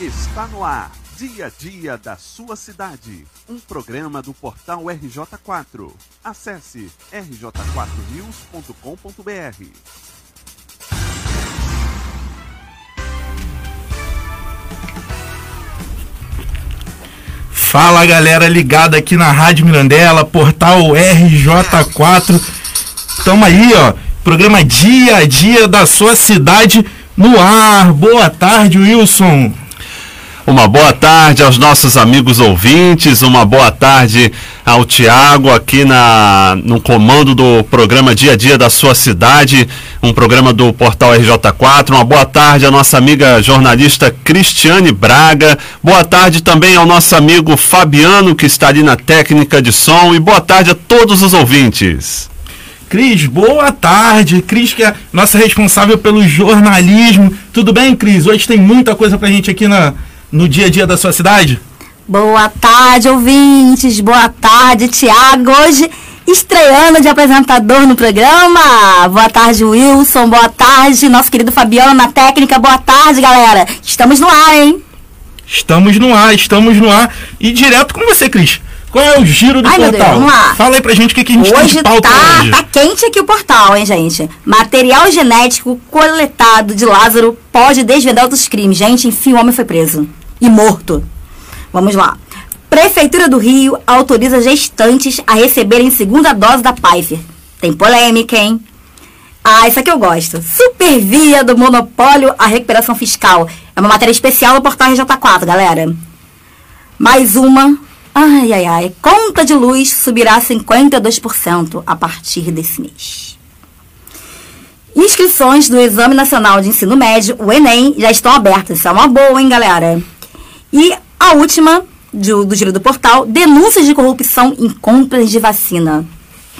Está no ar, dia a dia da sua cidade. Um programa do portal RJ4. Acesse rj4news.com.br. Fala galera ligada aqui na Rádio Mirandela, portal RJ4. Tamo aí, ó. Programa dia a dia da sua cidade no ar. Boa tarde, Wilson. Uma boa tarde aos nossos amigos ouvintes, uma boa tarde ao Tiago aqui na, no comando do programa Dia a Dia da sua cidade, um programa do portal RJ4. Uma boa tarde à nossa amiga jornalista Cristiane Braga. Boa tarde também ao nosso amigo Fabiano, que está ali na técnica de som. E boa tarde a todos os ouvintes. Cris, boa tarde. Cris, que é nossa responsável pelo jornalismo. Tudo bem, Cris? Hoje tem muita coisa pra gente aqui na, no dia a dia da sua cidade? Boa tarde, ouvintes. Boa tarde, Tiago. Hoje estreando de apresentador no programa. Boa tarde, Wilson. Boa tarde, nosso querido Fabiano na técnica. Boa tarde, galera. Estamos no ar, hein? Estamos no ar, estamos no ar. E direto com você, Cris. Qual é o giro do Ai, meu portal? Deus, vamos lá. Fala aí pra gente o que, que a gente tem Hoje de pauta tá, hoje. tá quente aqui o portal, hein, gente? Material genético coletado de Lázaro pode desvendar outros crimes. Gente, enfim, o homem foi preso. E morto. Vamos lá. Prefeitura do Rio autoriza gestantes a receberem segunda dose da Pfizer. Tem polêmica, hein? Ah, isso aqui eu gosto. Supervia do monopólio à recuperação fiscal. É uma matéria especial no portal RJ4, galera. Mais uma. Ai, ai, ai. Conta de luz subirá 52% a partir desse mês. Inscrições do Exame Nacional de Ensino Médio, o Enem, já estão abertas. Isso é uma boa, hein, galera? E a última do, do giro do portal, denúncias de corrupção em compras de vacina.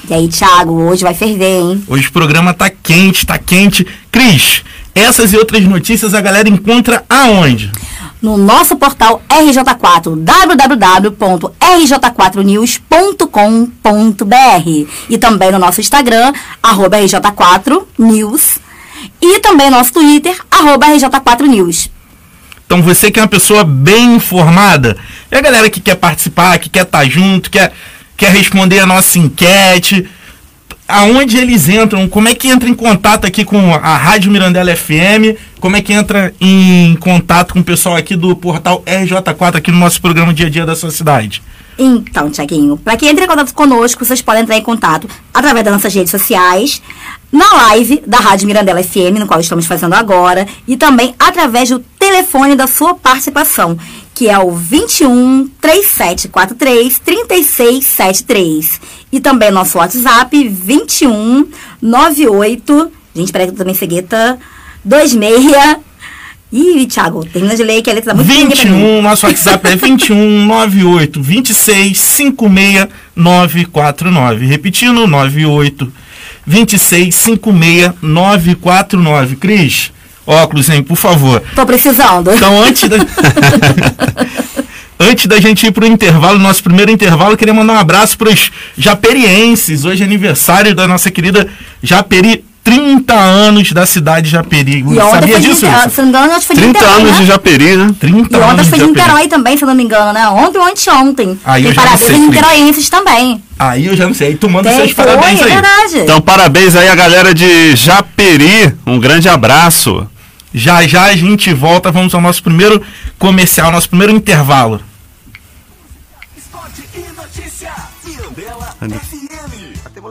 E aí, Thiago, hoje vai ferver, hein? Hoje o programa tá quente, tá quente. Cris, essas e outras notícias a galera encontra aonde? no nosso portal RJ4, www.rj4news.com.br e também no nosso Instagram, arroba RJ4News e também no nosso Twitter, arroba RJ4News. Então você que é uma pessoa bem informada, é a galera que quer participar, que quer estar junto, quer, quer responder a nossa enquete, aonde eles entram, como é que entra em contato aqui com a Rádio Mirandela FM, como é que entra em contato com o pessoal aqui do portal RJ4 aqui no nosso programa Dia a Dia da sua cidade. Então, Tiaguinho, para quem entre em contato conosco, vocês podem entrar em contato através das nossas redes sociais, na live da Rádio Mirandela FM, no qual estamos fazendo agora, e também através do telefone da sua participação, que é o 21 3743 3673. E também nosso WhatsApp 21 98. Gente, peraí que eu também cegueta. 26. Ih, Thiago, termina de ler que a letra tá muito pequenininha pra mim. 21, nosso WhatsApp é 21 98 26 56 949. Repetindo, 98 26 56 949. Cris, óculos, hein, por favor. Tô precisando. Então, antes da... antes da gente ir pro intervalo, nosso primeiro intervalo, eu queria mandar um abraço pros japerienses. Hoje é aniversário da nossa querida Japeri. 30 anos da cidade de Japeri. E ontem Sabia disso? Niterói, Wilson? se não me engano, acho que foi de 30 Niterói, anos né? de Japeri, né? 30 E ontem anos foi de de Japeri. Niterói também, se não me engano, né? Ontem ou anteontem. Aí eu Tem já não parabéns sei, aos Cris. niteróienses também. Aí eu já não sei. Aí tu manda Tem, seus foi, parabéns é aí. verdade. Então, parabéns aí a galera de Japeri. Um grande abraço. Já já a gente volta, vamos ao nosso primeiro comercial, nosso primeiro intervalo. Esporte e notícia. Mirandela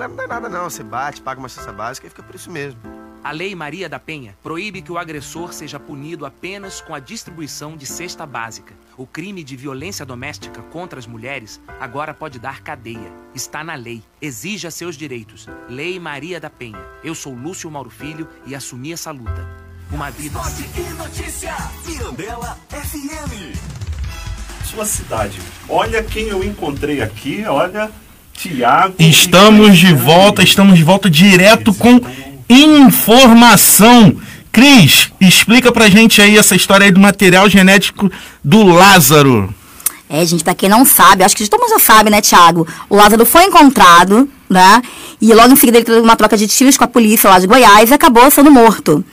Não dá nada não, você bate, paga uma cesta básica e fica por isso mesmo. A Lei Maria da Penha proíbe que o agressor seja punido apenas com a distribuição de cesta básica. O crime de violência doméstica contra as mulheres agora pode dar cadeia. Está na lei. Exija seus direitos. Lei Maria da Penha. Eu sou Lúcio Mauro Filho e assumi essa luta. Uma vida. Esporte e notícia. Mirandela FM. Sua cidade. Olha quem eu encontrei aqui, olha. Tiago. Estamos de volta, estamos de volta direto com informação. Cris, explica pra gente aí essa história aí do material genético do Lázaro. É, gente, pra quem não sabe, acho que todo mundo já sabe, né, Thiago? O Lázaro foi encontrado, né? E logo em seguida ele teve uma troca de tiros com a polícia lá de Goiás e acabou sendo morto.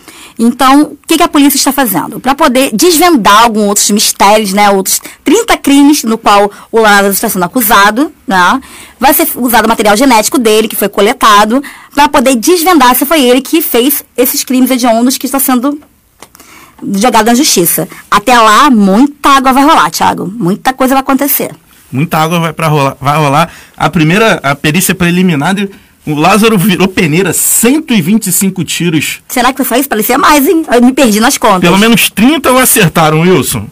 Então, o que, que a polícia está fazendo? Para poder desvendar alguns outros mistérios, né? Outros 30 crimes no qual o Lázaro está sendo acusado, né? Vai ser usado o material genético dele, que foi coletado, para poder desvendar se foi ele que fez esses crimes hediondos que estão sendo jogados na justiça. Até lá, muita água vai rolar, Thiago. Muita coisa vai acontecer. Muita água vai, pra rolar, vai rolar. A primeira, a perícia preliminar, o Lázaro virou peneira, 125 tiros. Será que foi isso? Parecia mais, hein? Eu me perdi nas contas. Pelo menos 30 o acertaram, Wilson.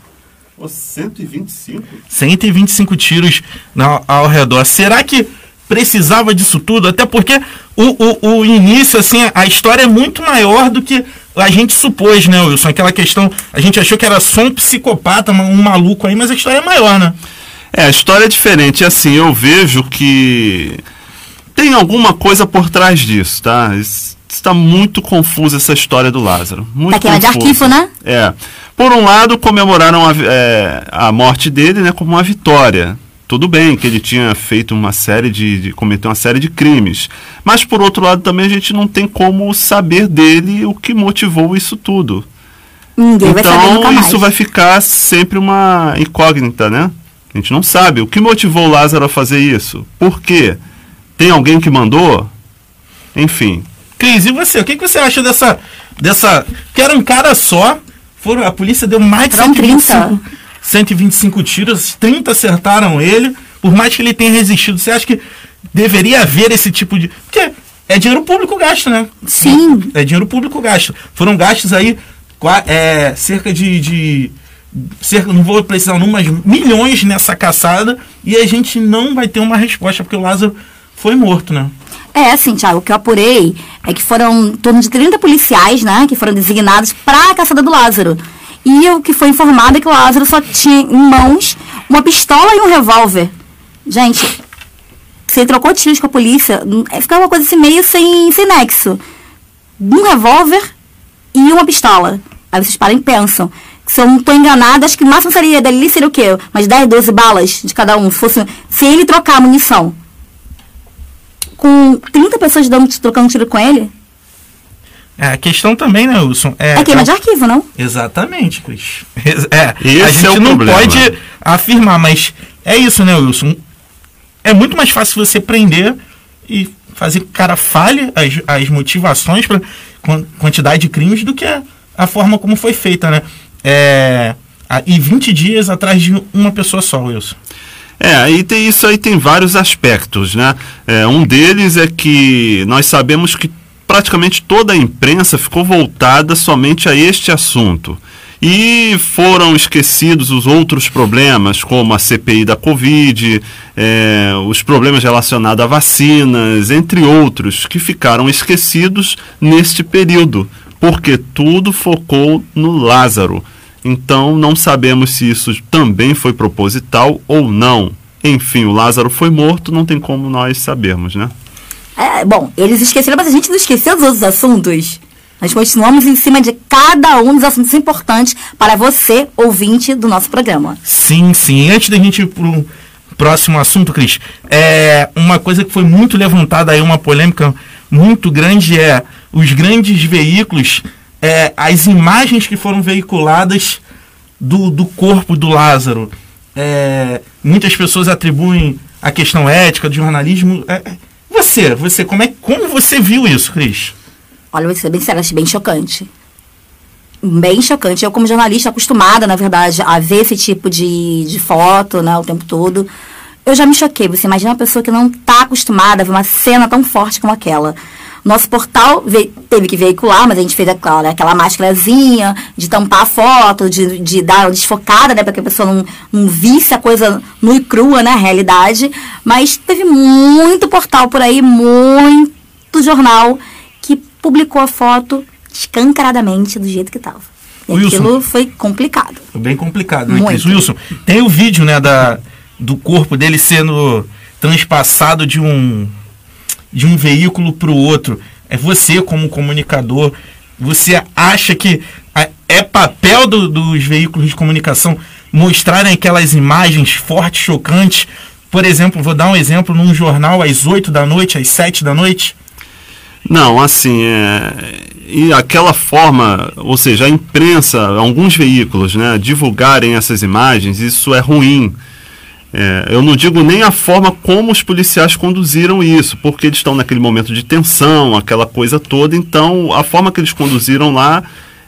Pô, 125? 125 tiros na, ao redor. Será que precisava disso tudo? Até porque o, o, o início, assim, a história é muito maior do que a gente supôs, né, Wilson? Aquela questão, a gente achou que era só um psicopata, um maluco aí, mas a história é maior, né? É, a história é diferente. Assim, eu vejo que tem alguma coisa por trás disso, tá? Está muito confusa essa história do Lázaro. Muito tá queima de arquivo, né? É. Por um lado, comemoraram a, é, a morte dele né, como uma vitória. Tudo bem que ele tinha feito uma série de, de cometeu uma série de crimes. Mas por outro lado também a gente não tem como saber dele o que motivou isso tudo. Ninguém vai Então mais. isso vai ficar sempre uma incógnita, né? A gente não sabe. O que motivou o Lázaro a fazer isso? Por quê? Tem alguém que mandou? Enfim. Cris, e você? O que, que você acha dessa. dessa. Que era um cara só. Foram, a polícia deu mais de Foram 125, 125 tiros, 30 acertaram ele. Por mais que ele tenha resistido, você acha que deveria haver esse tipo de. Porque é dinheiro público gasto, né? Sim. É dinheiro público gasto. Foram gastos aí é, cerca de. de cerca, não vou precisar o número, mas milhões nessa caçada e a gente não vai ter uma resposta, porque o Lázaro foi morto, né? É, assim, Thiago, o que eu apurei é que foram em torno de 30 policiais, né, que foram designados para a caçada do Lázaro. E o que foi informado é que o Lázaro só tinha em mãos uma pistola e um revólver. Gente, você trocou tiros com a polícia, é, fica uma coisa assim meio sem, sem nexo. Um revólver e uma pistola. Aí vocês param e pensam. Se eu não estou enganada, acho que o máximo seria dali seria o quê? Umas 10, 12 balas de cada um. Se, fosse, se ele trocar a munição com 30 pessoas dando, trocando tiro com ele, É, a questão também, né, Wilson? é queima de arquivo, não? Exatamente, Cris. É, Esse a gente é o não problema. pode afirmar, mas é isso, né, Wilson? É muito mais fácil você prender e fazer que o cara fale as, as motivações para quantidade de crimes do que a, a forma como foi feita, né? É, a- e 20 dias atrás de uma pessoa só, Wilson. É, aí tem isso aí tem vários aspectos, né? É, um deles é que nós sabemos que praticamente toda a imprensa ficou voltada somente a este assunto. E foram esquecidos os outros problemas, como a CPI da Covid, é, os problemas relacionados a vacinas, entre outros, que ficaram esquecidos neste período, porque tudo focou no Lázaro. Então não sabemos se isso também foi proposital ou não. Enfim, o Lázaro foi morto, não tem como nós sabermos, né? É, bom, eles esqueceram, mas a gente não esqueceu dos outros assuntos. Nós continuamos em cima de cada um dos assuntos importantes para você, ouvinte do nosso programa. Sim, sim. Antes da gente ir pro próximo assunto, Cris, é uma coisa que foi muito levantada aí, uma polêmica muito grande é os grandes veículos, é, as imagens que foram veiculadas do, do corpo do Lázaro. É, muitas pessoas atribuem a questão ética do jornalismo. É, é, você, você, como é como você viu isso, Cris? Olha, vou ser bem sério, achei bem chocante. Bem chocante. Eu, como jornalista, acostumada, na verdade, a ver esse tipo de, de foto, né, o tempo todo, eu já me choquei. Você imagina uma pessoa que não está acostumada a ver uma cena tão forte como aquela. Nosso portal ve- teve que veicular, mas a gente fez aquela, né, aquela máscarazinha de tampar a foto, de, de dar uma desfocada, né, para que a pessoa não, não visse a coisa nua e crua, né, a realidade. Mas teve muito portal por aí, muito jornal que publicou a foto escancaradamente do jeito que estava. E Wilson. aquilo foi complicado. Foi bem complicado, né, Cris? Wilson, tem o vídeo, né, da, do corpo dele sendo transpassado de um de um veículo para o outro. É você como comunicador, você acha que é papel do- dos veículos de comunicação mostrarem aquelas imagens fortes, chocantes? Por exemplo, vou dar um exemplo num jornal às 8 da noite, às 7 da noite. Não, assim, é, e aquela forma, ou seja, a imprensa, alguns veículos, né, divulgarem essas imagens, isso é ruim. É, eu não digo nem a forma como os policiais conduziram isso, porque eles estão naquele momento de tensão, aquela coisa toda, então a forma que eles conduziram lá,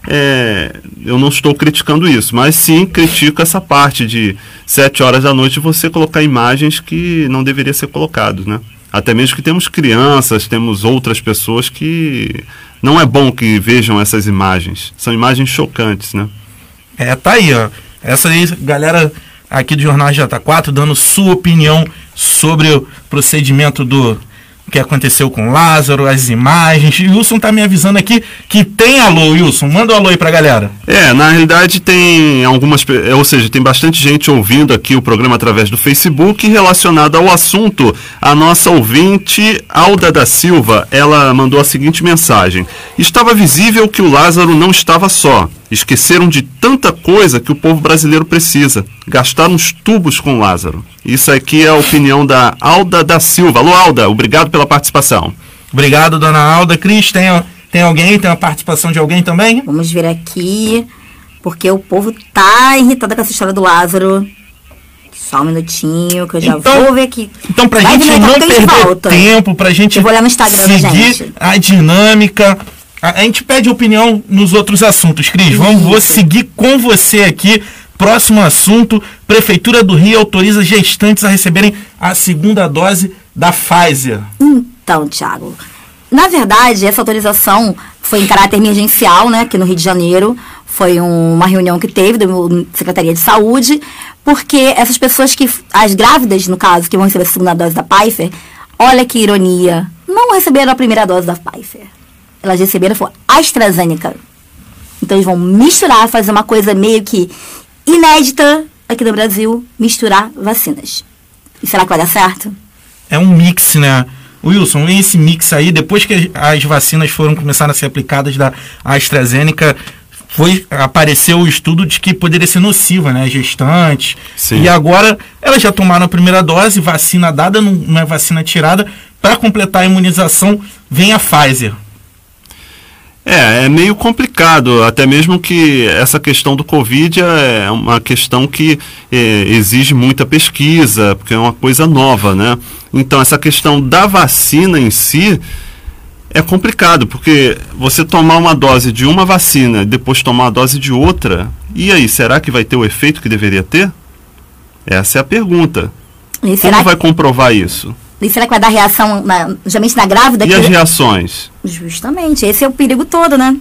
é, eu não estou criticando isso, mas sim critico essa parte de sete horas da noite você colocar imagens que não deveria ser colocado, né? Até mesmo que temos crianças, temos outras pessoas que não é bom que vejam essas imagens. São imagens chocantes, né? É, tá aí, ó. Essa aí, galera aqui do Jornal J4 dando sua opinião sobre o procedimento do que aconteceu com Lázaro, as imagens. E o Wilson tá me avisando aqui que tem alô, Wilson. Manda um alô aí pra galera. É, na realidade tem algumas, pe- ou seja, tem bastante gente ouvindo aqui o programa através do Facebook relacionado ao assunto. A nossa ouvinte Alda da Silva, ela mandou a seguinte mensagem: Estava visível que o Lázaro não estava só. Esqueceram de tanta coisa que o povo brasileiro precisa. Gastaram os tubos com o Lázaro. Isso aqui é a opinião da Alda da Silva. Alô, Alda, obrigado pela participação. Obrigado, dona Alda. Cris, tem, tem alguém? Tem uma participação de alguém também? Vamos ver aqui, porque o povo tá irritado com essa história do Lázaro. Só um minutinho, que eu já Então- vou ver aqui. Então, pra Vai gente não a perder volta. tempo, pra gente Eu vou olhar no Instagram seguir gente. a dinâmica, a, a gente pede opinião nos outros assuntos. Cris, vamos, vou seguir com você aqui. Próximo assunto: Prefeitura do Rio autoriza gestantes a receberem a segunda dose da Pfizer. Então, Thiago, na verdade, essa autorização foi em caráter emergencial, né, aqui no Rio de Janeiro. Foi um- uma reunião que teve da Secretaria de Saúde, porque essas pessoas que, as grávidas, no caso, que vão receber a segunda dose da Pfizer, olha que ironia, não receberam a primeira dose da Pfizer. Elas receberam foi AstraZeneca. Então eles vão misturar, fazer uma coisa meio que inédita aqui no Brasil, misturar vacinas. E será que vai dar certo? É um mix, né? Wilson, esse mix aí, depois que as vacinas foram começar a ser aplicadas da AstraZeneca, foi, apareceu o estudo de que poderia ser nociva, né? Gestantes. Sim. E agora elas já tomaram a primeira dose, vacina dada, não é vacina tirada. Para completar a imunização, vem a Pfizer. É, é meio complicado, até mesmo que essa questão do Covid é uma questão que eh, exige muita pesquisa, porque é uma coisa nova, né? Então, essa questão da vacina em si é complicado, porque você tomar uma dose de uma vacina e depois tomar uma dose de outra, e aí, será que vai ter o efeito que deveria ter? Essa é a pergunta. E Como vai comprovar isso? E será que vai dar reação, na, justamente na grávida? E que- as reações? Justamente, esse é o perigo todo, né?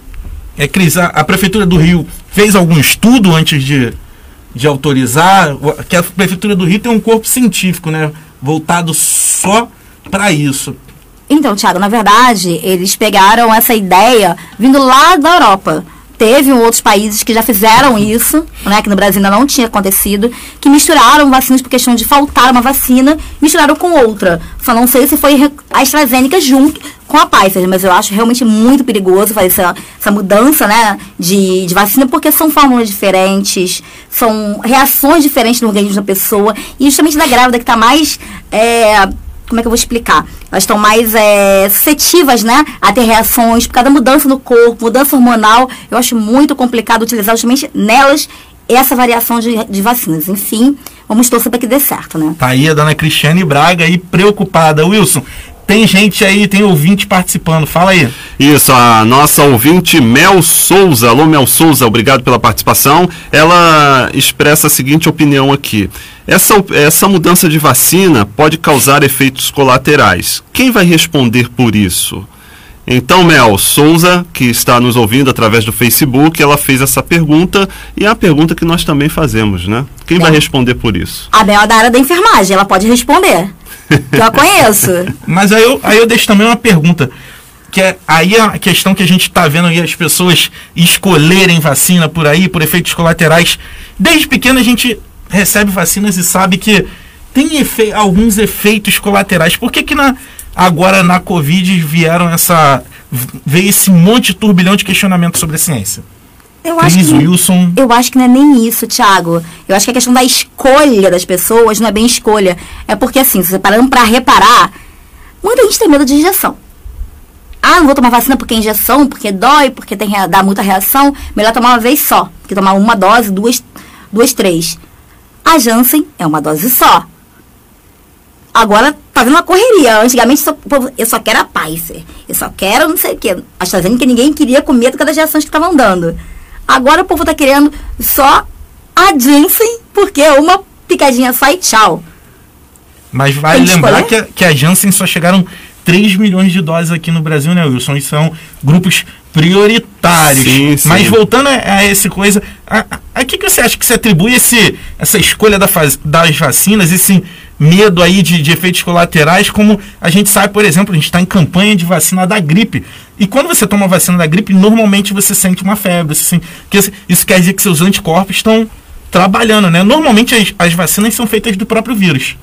É, Cris, a, a Prefeitura do Rio fez algum estudo antes de, de autorizar? Que a Prefeitura do Rio tem um corpo científico, né? Voltado só para isso. Então, Thiago, na verdade, eles pegaram essa ideia vindo lá da Europa. Teve outros países que já fizeram isso, né, que no Brasil ainda não tinha acontecido, que misturaram vacinas por questão de faltar uma vacina, misturaram com outra. Só não sei se foi a AstraZeneca junto com a Pfizer, mas eu acho realmente muito perigoso fazer essa, essa mudança, né, de, de vacina, porque são fórmulas diferentes, são reações diferentes no organismo da pessoa, e justamente da grávida que está mais é, como é que eu vou explicar? Elas estão mais é, suscetíveis, né, a ter reações por causa da mudança no corpo, mudança hormonal. Eu acho muito complicado utilizar justamente nelas essa variação de, de vacinas. Enfim, vamos torcer para que dê certo, né? Tá aí a dona Cristiane Braga aí preocupada. Wilson, tem gente aí, tem ouvinte participando. Fala aí. Isso, a nossa ouvinte Mel Souza, alô Mel Souza, obrigado pela participação. Ela expressa a seguinte opinião aqui. Essa, essa mudança de vacina pode causar efeitos colaterais. Quem vai responder por isso? Então, Mel Souza, que está nos ouvindo através do Facebook, ela fez essa pergunta e é a pergunta que nós também fazemos, né? Quem vai responder por isso? A Bel é da área da enfermagem, ela pode responder. A conheço. Mas aí eu, aí eu deixo também uma pergunta. Que é aí a questão que a gente está vendo aí as pessoas escolherem vacina por aí, por efeitos colaterais. Desde pequeno a gente recebe vacinas e sabe que tem efe- alguns efeitos colaterais. Por que, que na, agora na Covid vieram essa. veio esse monte de turbilhão de questionamento sobre a ciência? Eu acho Cris que. Wilson. Eu acho que não é nem isso, Thiago. Eu acho que a questão da escolha das pessoas não é bem escolha. É porque, assim, se você parando pra reparar, muita gente tem medo de injeção. Ah, não vou tomar vacina porque é injeção, porque dói, porque tem, dá muita reação. Melhor tomar uma vez só. Que tomar uma dose, duas, duas, três. A Janssen é uma dose só. Agora tá vendo uma correria. Antigamente só- eu só quero a Pfizer. Eu só quero não sei o quê. A AstraZeneca ninguém queria com medo das reações que estavam dando. Agora o povo tá querendo só a Janssen, porque é uma picadinha só e tchau. Mas vale Tem que lembrar escolher? que, a- que a Janssen só chegaram 3 milhões de doses aqui no Brasil, né, Wilson? E são grupos prioritários. Sim, sim. Mas voltando a, a essa coisa, a, a, a que, que você acha que se atribui esse, essa escolha da faz- das vacinas, esse medo aí de, de efeitos colaterais, como a gente sabe, por exemplo, a gente está em campanha de vacina da gripe. E quando você toma vacina da gripe, normalmente você sente uma febre. Sente, que isso- isso quer dizer que seus anticorpos estão trabalhando, né? Normalmente as, as vacinas são feitas do próprio vírus.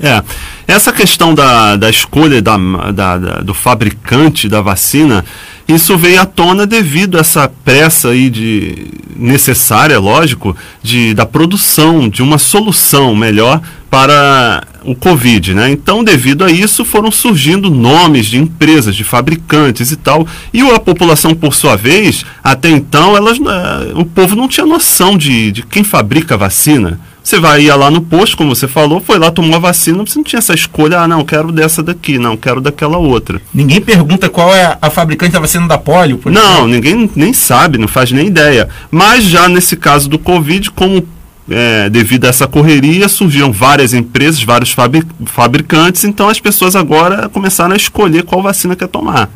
É, essa questão da, da escolha da, da- da- do fabricante da vacina, isso veio à tona devido a essa pressa aí de necessária, lógico, de, da produção de uma solução melhor para o Covid, né? Então, devido a isso, foram surgindo nomes de empresas, de fabricantes e tal, e a população, por sua vez, até então, elas, eh, o povo não tinha noção de, de quem fabrica a vacina. Você vai ia lá no posto, como você falou, foi lá, tomou a vacina, você não tinha essa escolha, ah, não, quero dessa daqui, não, quero daquela outra. Ninguém pergunta qual é a fabricante da vacina da polio, por Não, exemplo. ninguém nem sabe, não faz nem ideia. Mas já nesse caso do Covid, como é, devido a essa correria, surgiram várias empresas, vários fabri- fabricantes, então as pessoas agora começaram a escolher qual vacina quer tomar.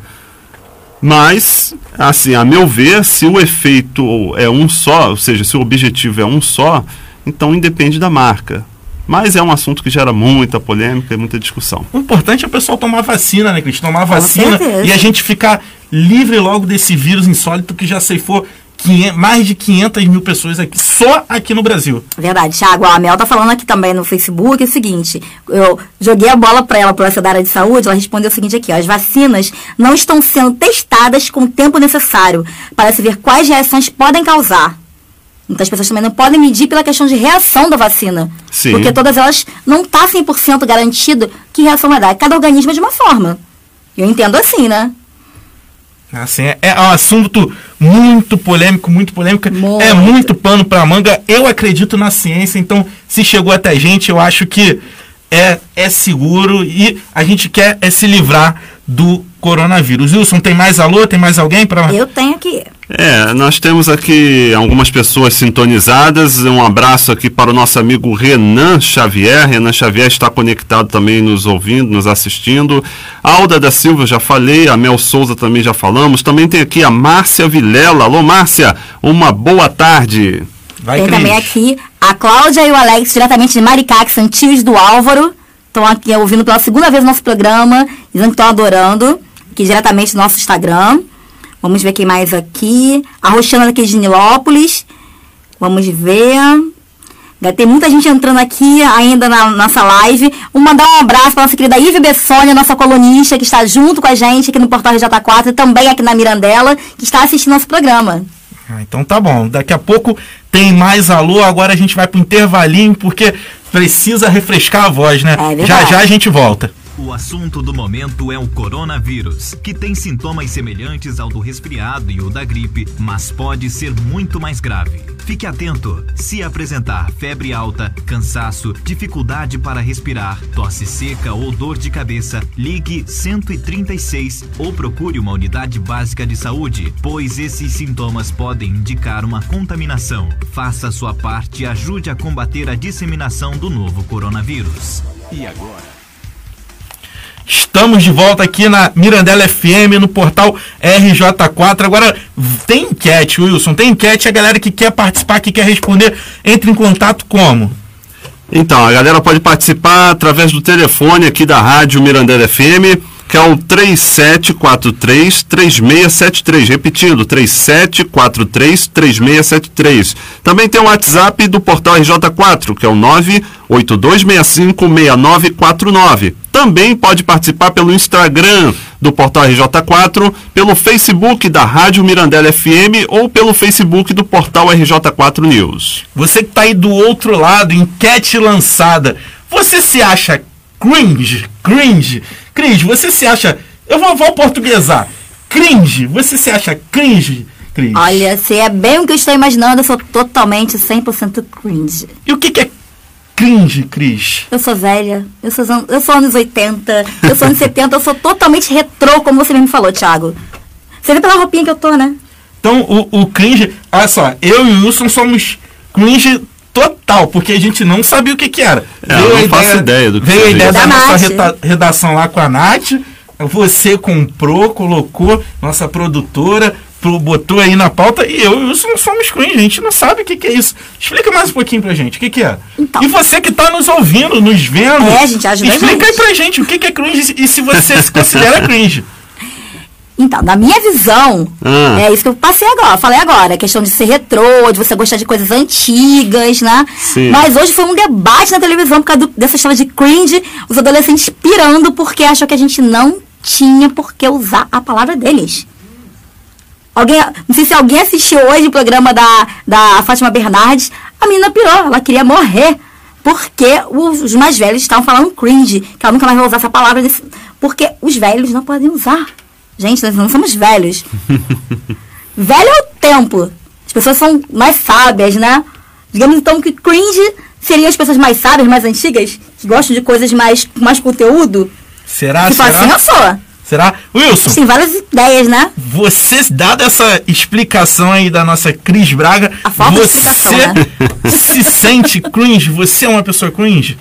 Mas, assim, a meu ver, se o efeito é um só, ou seja, se o objetivo é um só, então independe da marca. Mas é um assunto que gera muita polêmica e muita discussão. O importante é o pessoal tomar vacina, né, Cris? Tomar vacina e a gente ficar livre logo desse vírus insólito que já ceifou 500 mais de 500 mil pessoas aqui, só aqui no Brasil. Verdade, Thiago. A Mel tá falando aqui também no Facebook é o seguinte: eu joguei a bola para ela, por essa da área de saúde, ela respondeu o seguinte aqui: ó, as vacinas não estão sendo testadas com o tempo necessário para se ver quais reações podem causar. Então as pessoas também não podem medir pela questão de reação da vacina. Sim. Porque todas elas não tá 100% garantido que reação vai dar. Cada organismo é de uma forma. Eu entendo assim, né? Assim, é, é um assunto muito polêmico, muito polêmico. Muito. É muito pano pra manga. Eu acredito na ciência, então se chegou até a gente, eu acho que é, é seguro e a gente quer é se livrar do coronavírus. Wilson, tem mais alô? Tem mais alguém para Eu tenho aqui. É, nós temos aqui algumas pessoas sintonizadas. Um abraço aqui para o nosso amigo Renan Xavier. Renan Xavier está conectado também, nos ouvindo, nos assistindo. Alda da Silva, já falei. A Mel Souza também já falamos. Também tem aqui a Márcia Vilela. Alô, Márcia, uma boa tarde. Vai, Tem Cris. também aqui a Cláudia e o Alex, diretamente de Maricá, que são tios do Álvaro. Estão aqui ouvindo pela segunda vez o nosso programa, dizendo que estão adorando, aqui diretamente no nosso Instagram. Vamos ver quem mais aqui. A Roxana daqui de Nilópolis. Vamos ver. Tem muita gente entrando aqui ainda na nossa live. Vou mandar um abraço para nossa querida Ive Bessônia, nossa colunista, que está junto com a gente aqui no Portal RJ4 e também aqui na Mirandela, que está assistindo nosso programa. Ah, então tá bom. Daqui a pouco tem mais alô. Agora a gente vai pro intervalinho porque precisa refrescar a voz, né? É já já a gente volta. O assunto do momento é o coronavírus, que tem sintomas semelhantes ao do resfriado e o da gripe, mas pode ser muito mais grave. Fique atento. Se apresentar febre alta, cansaço, dificuldade para respirar, tosse seca ou dor de cabeça, ligue 136 ou procure uma unidade básica de saúde, pois esses sintomas podem indicar uma contaminação. Faça sua parte e ajude a combater a disseminação do novo coronavírus. E agora? Estamos de volta aqui na Mirandela FM, no portal RJ4. Agora, tem enquete, Wilson, tem enquete. A galera que quer participar, que quer responder, entre em contato como? Então, a galera pode participar através do telefone aqui da Rádio Mirandela FM, que é o 3743-3673. Repetindo, 3743-3673. Também tem o WhatsApp do Portal RJ4, que é o 982656949. Também pode participar pelo Instagram do Portal RJ4, pelo Facebook da Rádio Mirandela FM ou pelo Facebook do Portal RJ4 News. Você que tá aí do outro lado, enquete lançada. Você se acha cringe? Cringe? Cris, você se acha Eu vou, vou portuguesar. Cringe. Você se acha cringe, Cris? Olha, se é bem o que eu estou imaginando, eu sou totalmente 100% cringe. E o que, que é cringe, Cris? Eu sou velha, eu sou, eu sou anos 80, eu sou anos 70, eu sou totalmente retrô, como você mesmo falou, Thiago. Você vê pela roupinha que eu tô, né? Então, o, o cringe. Olha só, eu e o Wilson somos cringe total, porque a gente não sabia o que, que era. É, eu não faço ideia do que Veio a ideia da Da nossa redação lá com a Nath. Você comprou, colocou, nossa produtora, pro- botou aí na pauta e eu e o Wilson não somos cringe, a gente não sabe o que, que é isso. Explica mais um pouquinho pra gente, o que, que é? Então. E você que tá nos ouvindo, nos vendo, É, gente, ajuda a explica aí gente. pra gente o que, que é cringe e se você se considera cringe. Então, na minha visão, Ah. é isso que eu passei agora, falei agora, a questão de ser retrô, de você gostar de coisas antigas, né? Sim. Mas hoje foi um debate na televisão por causa do- dessa história de cringe, os adolescentes pirando porque acham que a gente não tinha por que usar a palavra deles. Alguém, não sei se alguém assistiu hoje o programa da, da Fátima Bernardes, a menina pirou, ela queria morrer. Porque os, mais velhos estavam falando cringe, que ela nunca mais vai usar essa palavra, porque os velhos não podem usar. Gente, nós não somos velhos. Velho é o tempo. As pessoas são mais sábias, né? Digamos então que cringe seriam as pessoas mais sábias, mais antigas, que gostam de coisas mais com mais conteúdo. Será? Tipo assim, será? eu sou. Será? Wilson, Tem várias ideias, né? Você, dada essa explicação aí da nossa Cris Braga, A falta de você explicação, né? se sente cringe? Você é uma pessoa cringe?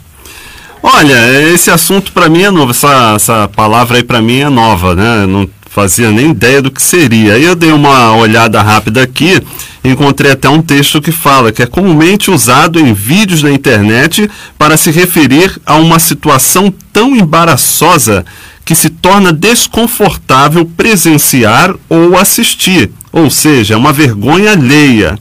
Olha, esse assunto pra mim é novo. Essa, essa palavra aí pra mim é nova, né? Não fazia nem ideia do que seria. Aí eu dei uma olhada rápida aqui encontrei até um texto que fala que é comumente usado em vídeos na internet para se referir a uma situação tão embaraçosa que se torna desconfortável presenciar ou assistir. Ou seja, é uma vergonha alheia.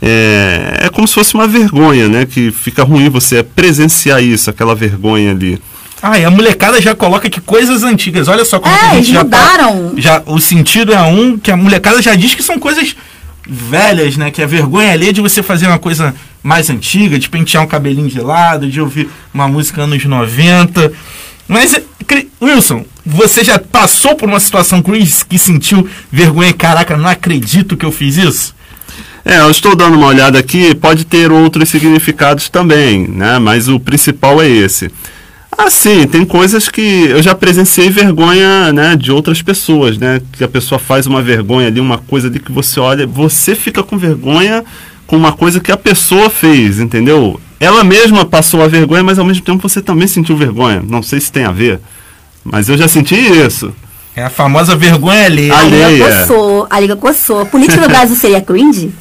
É, é como se fosse uma vergonha, né? Que fica ruim você presenciar isso, aquela vergonha ali. Ah, e a molecada já coloca que coisas antigas. Olha só como É, que a gente eles já mudaram. Tá, já, o sentido é um que a molecada já diz que são coisas velhas, né? Que a vergonha alheia de você fazer uma coisa mais antiga, de pentear um cabelinho de lado, de ouvir uma música anos 90. Mas, Cri- Wilson, você já passou por uma situação cringe que sentiu vergonha? Caraca, não acredito que eu fiz isso? É, eu estou dando uma olhada aqui, pode ter outros significados também, né? Mas o principal é esse. Assim, tem coisas que eu já presenciei vergonha, né, de outras pessoas, né? Que a pessoa faz uma vergonha ali, uma coisa ali que você olha, você fica com vergonha com uma coisa que a pessoa fez, entendeu? Ela mesma passou a vergonha, mas ao mesmo tempo você também sentiu vergonha. Não sei se tem a ver, mas eu já senti isso. É a famosa vergonha alheia. A Liga coçou, a Liga coçou. Política no Brasil seria cringe?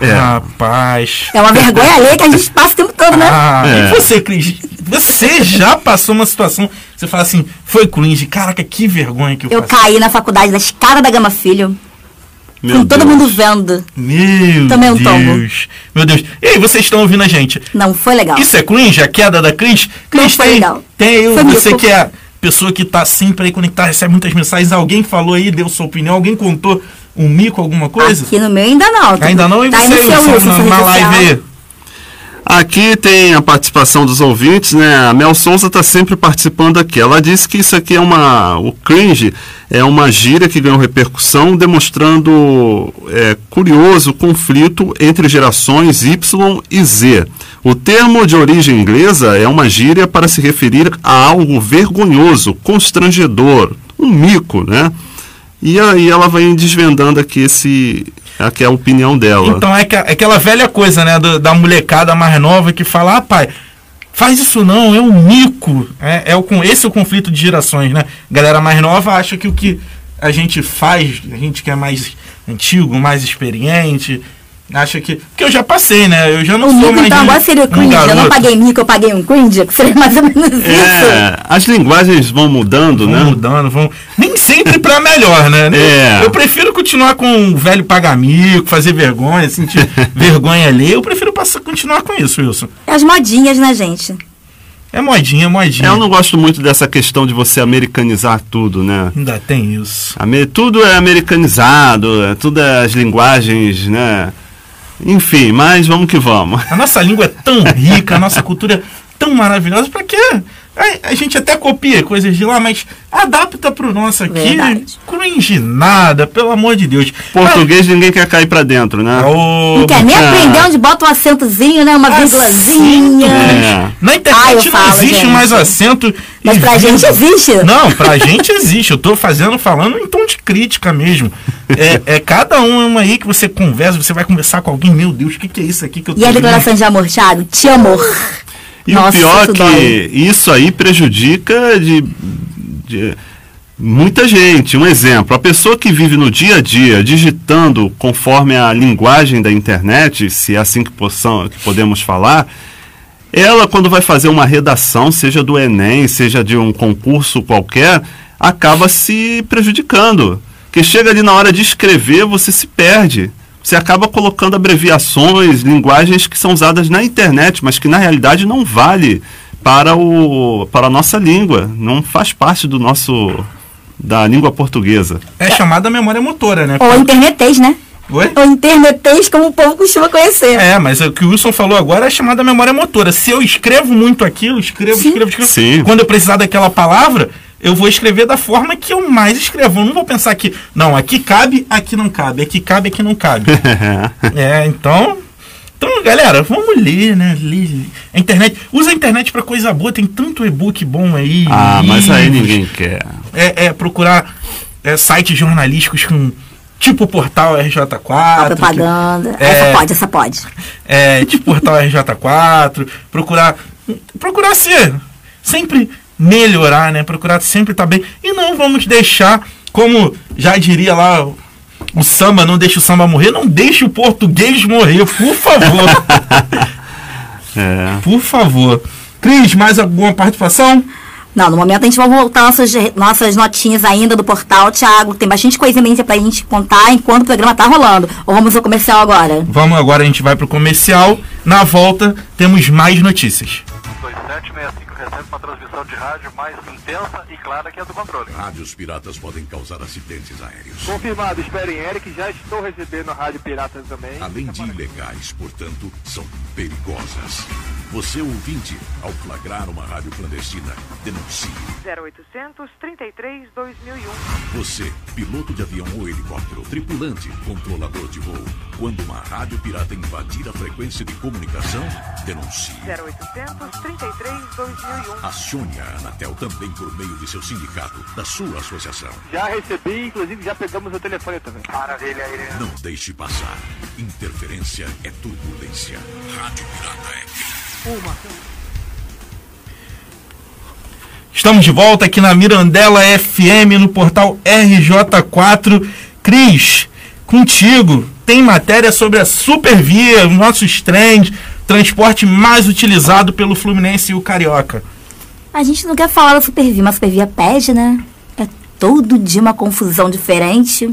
É. Rapaz. É uma vergonha alheia que a gente passa o tempo todo, né? Ah, É. e você, Cris? Você já passou uma situação, você fala assim, foi cringe, caraca, que vergonha que eu, Eu passei. caí na faculdade da escada da Gama Filho, Meu com todo Deus. mundo vendo. Meu Também um Deus. tombo. Meu Deus. E aí, vocês estão ouvindo a gente? Não foi legal. Isso é cringe? A queda da Cris? Cris, foi tem, legal. tem aí, Foi você mico. que é pessoa que tá sempre aí conectada, recebe muitas mensagens, alguém falou aí, deu sua opinião, alguém contou um mico, alguma coisa? Aqui no meu ainda não. Ainda não? E tá você, no seu Wilson, na, na live aí? Aqui tem a participação dos ouvintes, né? A Mel Souza está sempre participando aqui. Ela disse que isso aqui é uma. O cringe é uma gíria que ganhou repercussão, demonstrando é, curioso conflito entre gerações Y e Z. O termo de origem inglesa é uma gíria para se referir a algo vergonhoso, constrangedor, um mico, né? E aí ela vai desvendando aqui esse. Aqui a opinião dela. Então é, que- é aquela velha coisa, né, do- da molecada mais nova que fala, ah, pai, faz isso não, é um mico. É, é o, com- esse é o conflito de gerações, né? Galera mais nova acha que o que a gente faz, a gente que é mais antigo, mais experiente, acha que. Porque eu já passei, né? Eu já não O sou mico, mais. então, de- agora seria o um cringe. eu não paguei mico, eu paguei um cringe. Seria mais ou menos isso. É, as linguagens vão mudando, Vão né? mudando, vão. Nem sempre pra melhor, né? É. Eu prefiro continuar com o velho pagamico, fazer vergonha, sentir vergonha ali. Eu prefiro passar, continuar com isso, Wilson. É as modinhas, né, gente? É modinha, modinha. Eu não gosto muito dessa questão de você americanizar tudo, né? Ainda tem isso. Tudo é americanizado, é- tudo é as linguagens, né? Enfim, mas vamos que vamos. A nossa língua é tão rica, a nossa cultura é tão maravilhosa. Pra quê A, a gente até copia coisas de lá, mas adapta pro nosso aqui. Verdade. Cringe nada, pelo amor de Deus. Português ninguém quer cair pra dentro, né? Não quer nem Ah. aprender onde bota o acentozinho, né? Uma vírgulazinha. É. Na Ah, internet eu não falo, existe gente. mais acento. Mas e pra gente vírgula. existe. Não, pra gente existe. Eu tô fazendo, falando em tom de crítica mesmo. É, é cada um aí que você conversa, você vai conversar com alguém, meu Deus, o que, que é isso aqui que eu tô E a declaração de amor, Thiago? Te amor. E Nossa, o pior isso que dói. isso aí prejudica de, de muita gente. Um exemplo, a pessoa que vive no dia a dia digitando conforme a linguagem da internet, se é assim que, possam, que podemos falar, ela quando vai fazer uma redação, seja do Enem, seja de um concurso qualquer, acaba se prejudicando. Porque chega ali na hora de escrever, você se perde. Você acaba colocando abreviações, linguagens que são usadas na internet, mas que na realidade não vale para, o, para a nossa língua. Não faz parte do nosso da língua portuguesa. É chamada memória motora, né? Ou internetês, né? Oi? Ou internetês, como o povo costuma conhecer. É, mas o que o Wilson falou agora é chamada memória motora. Se eu escrevo muito aquilo, escrevo, escrevo, escrevo. Sim. Quando eu precisar daquela palavra, eu vou escrever da forma que eu mais escrevo. Eu não vou pensar que, não, aqui cabe, aqui não cabe, aqui cabe, aqui não cabe. é, então. Então, galera, vamos ler, né? Ler. A internet. Usa a internet pra coisa boa, tem tanto e-book bom aí. ah, mas aí livros. ninguém quer. É, é procurar é, sites jornalísticos com. Tipo o portal RJ4. A propaganda. que- Essa é, pode, essa pode. é, tipo portal RJ4, procurar procurar ser sempre melhorar, né? Procurar sempre estar bem e não vamos deixar como já diria lá o, samba não deixa o samba morrer, não deixe o português morrer, por favor. É. por favor. Cris, mais alguma participação? Não, no momento a gente vai voltar nossas, nossas notinhas ainda do portal, Thiago. Tem bastante coisa ainda pra gente contar enquanto o programa tá rolando. Ou vamos ao comercial agora? Vamos agora, a gente vai pro comercial. Na volta, temos mais notícias. 2765 recebe uma transmissão de rádio mais intensa e clara que a do controle. Rádios piratas podem causar acidentes aéreos. Confirmado, esperem Eric, já estou recebendo a rádio pirata também. Além de ilegais, portanto, são perigosas. Você, ouvinte, ao flagrar uma rádio clandestina, denuncie. 0800 33 2001. Você, piloto de avião ou helicóptero, tripulante, controlador de voo, quando uma rádio pirata invadir a frequência de comunicação, denuncie. 0800 33 2001. Acione a Anatel também por meio de seu sindicato, da sua associação. Já recebi, inclusive já pegamos o telefone também. Maravilha, Irene. Não deixe passar. Interferência é turbulência. Rádio pirata é crime. Estamos de volta aqui na Mirandela FM, no portal RJ4. Cris, contigo, tem matéria sobre a Supervia, os nossos trens, transporte mais utilizado pelo Fluminense e o Carioca. A gente não quer falar da Supervia, mas a Supervia pede, né? É todo dia uma confusão diferente.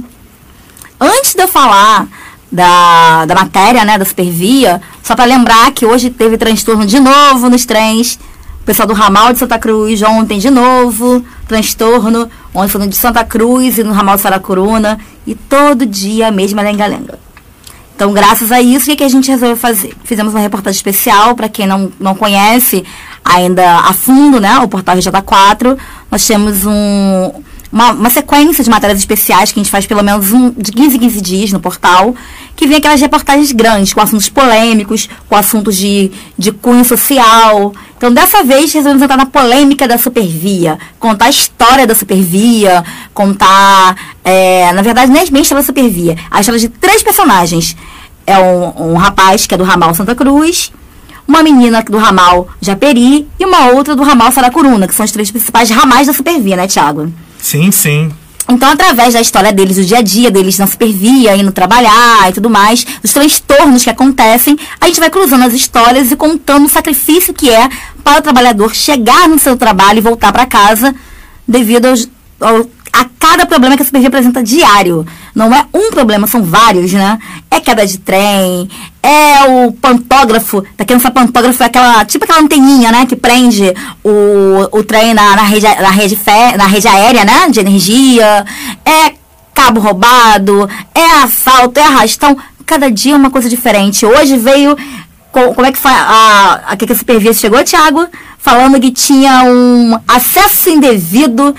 Antes de eu falar da, da matéria, né, da Supervia, só para lembrar que hoje teve transtorno de novo nos trens. O pessoal do ramal de Santa Cruz ontem de novo, transtorno. Ontem foi no de Santa Cruz e no ramal de Saracuruna. E todo dia a mesma lenga-lenga. Então, graças a isso, o que, que a gente resolveu fazer? Fizemos uma reportagem especial, para quem não, não conhece ainda a fundo, né, o portal RJ4. Nós temos um, uma, uma sequência de matérias especiais que a gente faz pelo menos um, de 15 em 15 dias no portal, que vem aquelas reportagens grandes, com assuntos polêmicos, com assuntos de, de cunho social. Então, dessa vez, resolvemos entrar na polêmica da Supervia, contar a história da Supervia, contar, é, na verdade, nem bem a história da Supervia, a história de três personagens. É um, um rapaz que é do ramal Santa Cruz, uma menina do ramal Japeri e uma outra do ramal Saracuruna, que são os três principais ramais da Supervia, né, Thiago? Sim, sim. Então, através da história deles, do dia a dia deles na supervia, indo trabalhar e tudo mais, dos transtornos que acontecem, a gente vai cruzando as histórias e contando o sacrifício que é para o trabalhador chegar no seu trabalho e voltar para casa devido aos, ao, a cada problema que a supervia apresenta diário. Não é um problema, são vários, né? É queda de trem, é o pantógrafo, quem não sabe, pantógrafo é aquela, tipo aquela anteninha, né, que prende o, o trem na, na, rede, na, rede fe, na rede aérea, né, de energia, é cabo roubado, é assalto, é arrastão, cada dia é uma coisa diferente. Hoje veio co- como é que foi a, a, que a Supervia chegou, Thiago? Falando que tinha um acesso indevido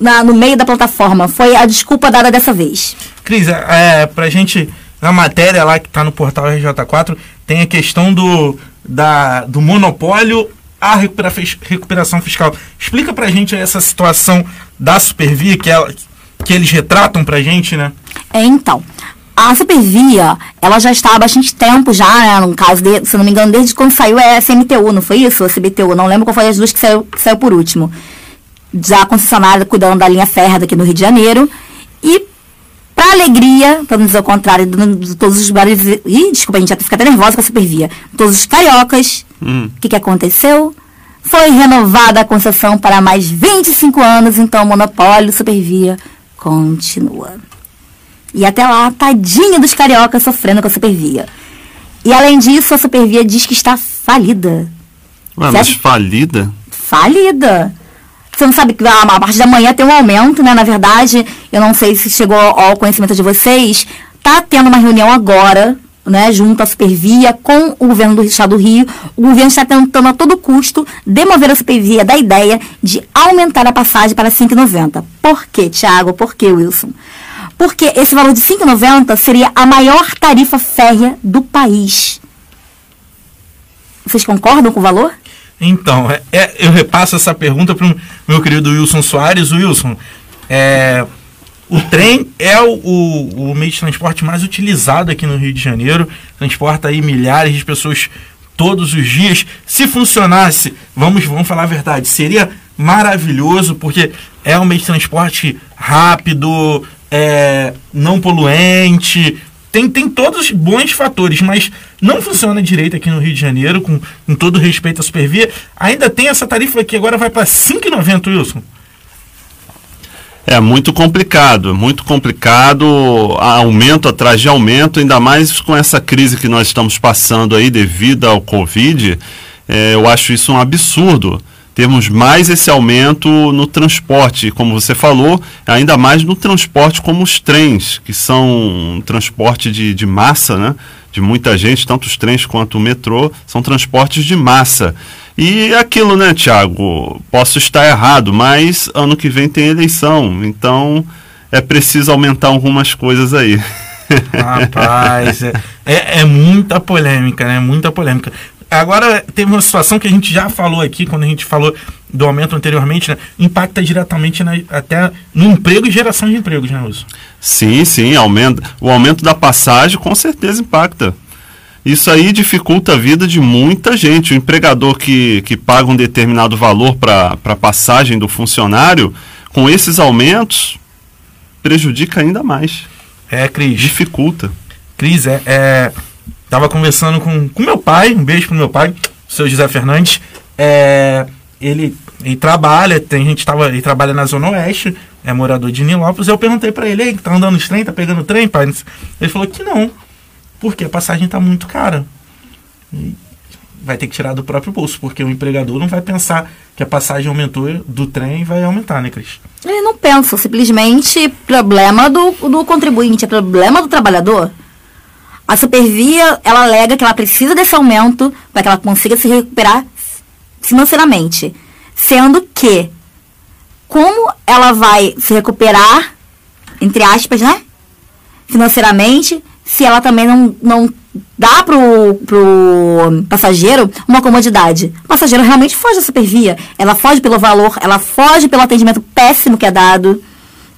na- no meio da plataforma. Foi a desculpa dada dessa vez. Cris, é, pra gente, na matéria lá que tá no portal RJ4, tem a questão do, da, do monopólio à recupera- recuperação fiscal. Explica pra gente essa situação da Supervia que, ela, que eles retratam pra gente, né? É, então, a Supervia, ela já está há bastante tempo já, né, no caso, de, se não me engano, desde quando saiu a SMTU, não foi isso? A CBTU, não lembro qual foi as duas que saiu, que saiu por último. Já concessionária cuidando da linha férrea daqui no Rio de Janeiro. E, para alegria, para não dizer o contrário, de, todos os bares... Ih, desculpa, a gente já fica até nervosa com a Supervia. Todos os cariocas, o que, que aconteceu? Foi renovada a concessão para mais 25 anos, então o monopólio Supervia continua. E até lá, tadinha dos cariocas sofrendo com a Supervia. E além disso, a Supervia diz que está falida. Ué, mas falida? Falida. Você não sabe que a partir da manhã tem um aumento, né? Na verdade, eu não sei se chegou ao conhecimento de vocês. Tá tendo uma reunião agora, né? Junto à Supervia com o governo do Estado do Rio. O governo está tentando a todo custo demover a Supervia da ideia de aumentar a passagem para R$ 5,90. Por quê, Thiago? Por quê, Wilson? Porque esse valor de R$ 5,90 seria a maior tarifa férrea do país. Vocês concordam com o valor? Então, é- é, eu repasso essa pergunta para o meu querido Wilson Soares. Wilson, é, o trem é o, o, o meio de transporte mais utilizado aqui no Rio de Janeiro. Transporta aí milhares de pessoas todos os dias. Se funcionasse, vamos, vamos falar a verdade, seria maravilhoso, porque é um meio de transporte rápido, é, não poluente, tem, tem todos os bons fatores, mas não funciona direito aqui no Rio de Janeiro, com, com todo respeito à Supervia. Ainda tem essa tarifa que agora vai para R$ 5,90, Wilson. É muito complicado, muito complicado, aumento atrás de aumento, ainda mais com essa crise que nós estamos passando aí devido ao Covid. É, eu acho isso um absurdo. Termos mais esse aumento no transporte, como você falou, ainda mais no transporte como os trens, que são um transporte de, de massa, né? De muita gente, tanto os trens quanto o metrô, são transportes de massa. E aquilo, né, Tiago? Posso estar errado, mas ano que vem tem eleição, então é preciso aumentar algumas coisas aí. Rapaz, é, é, é muita polêmica, né? Muita polêmica. Agora, teve uma situação que a gente já falou aqui, quando a gente falou do aumento anteriormente, né? Impacta diretamente na- até no emprego e geração de empregos, né, Wilson? Sim, sim, aumenta. O aumento da passagem com certeza impacta. Isso aí dificulta a vida de muita gente. O empregador que, que paga um determinado valor para a passagem do funcionário, com esses aumentos, prejudica ainda mais. É, Cris. Dificulta. Cris, é, é, tava conversando com, com meu pai, um beijo pro meu pai, o seu José Fernandes. É, ele, ele trabalha, tem gente tava, ele trabalha na Zona Oeste, é morador de Nilópolis. Eu perguntei pra ele, tá andando nos trem, tá pegando trem, pai? Ele falou que não, porque a passagem tá muito cara. E vai ter que tirar do próprio bolso, porque o empregador não vai pensar que a passagem aumentou do trem vai aumentar, né, Cris? Ele não pensa, simplesmente problema do, do contribuinte, é problema do trabalhador. A Supervia, ela alega que ela precisa desse aumento para que ela consiga se recuperar financeiramente. Sendo que, como ela vai se recuperar, entre aspas, né? Financeiramente, se ela também não, não dá pro, pro passageiro uma comodidade. O passageiro realmente foge da supervia. Ela foge pelo valor, ela foge pelo atendimento péssimo que é dado.